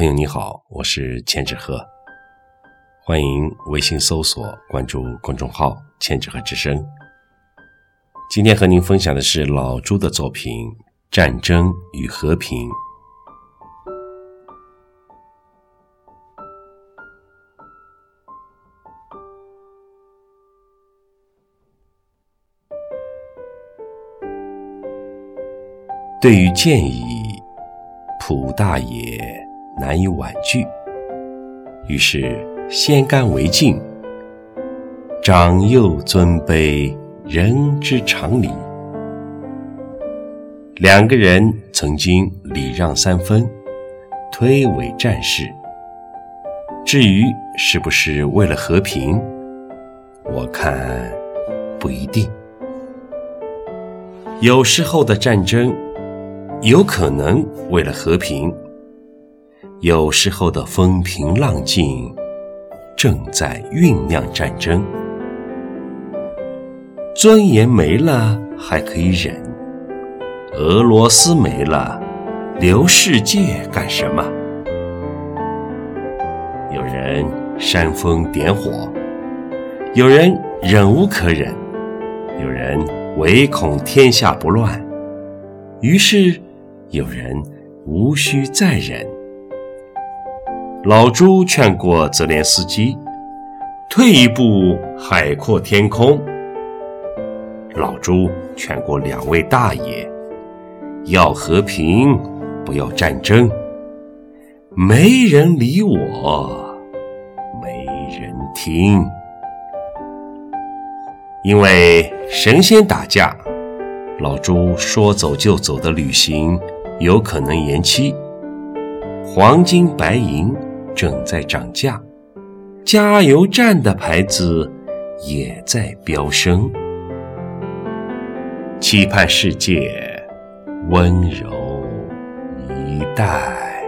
朋友你好，我是千纸鹤，欢迎微信搜索关注公众号“千纸鹤之声”。今天和您分享的是老朱的作品《战争与和平》。对于建议，普大爷。难以婉拒，于是先干为敬。长幼尊卑，人之常理。两个人曾经礼让三分，推诿战事。至于是不是为了和平，我看不一定。有时候的战争，有可能为了和平。有时候的风平浪静，正在酝酿战争。尊严没了还可以忍，俄罗斯没了，留世界干什么？有人煽风点火，有人忍无可忍，有人唯恐天下不乱，于是有人无需再忍。老朱劝过泽连斯基，退一步海阔天空。老朱劝过两位大爷，要和平，不要战争。没人理我，没人听。因为神仙打架，老朱说走就走的旅行有可能延期。黄金白银。正在涨价，加油站的牌子也在飙升。期盼世界温柔以待。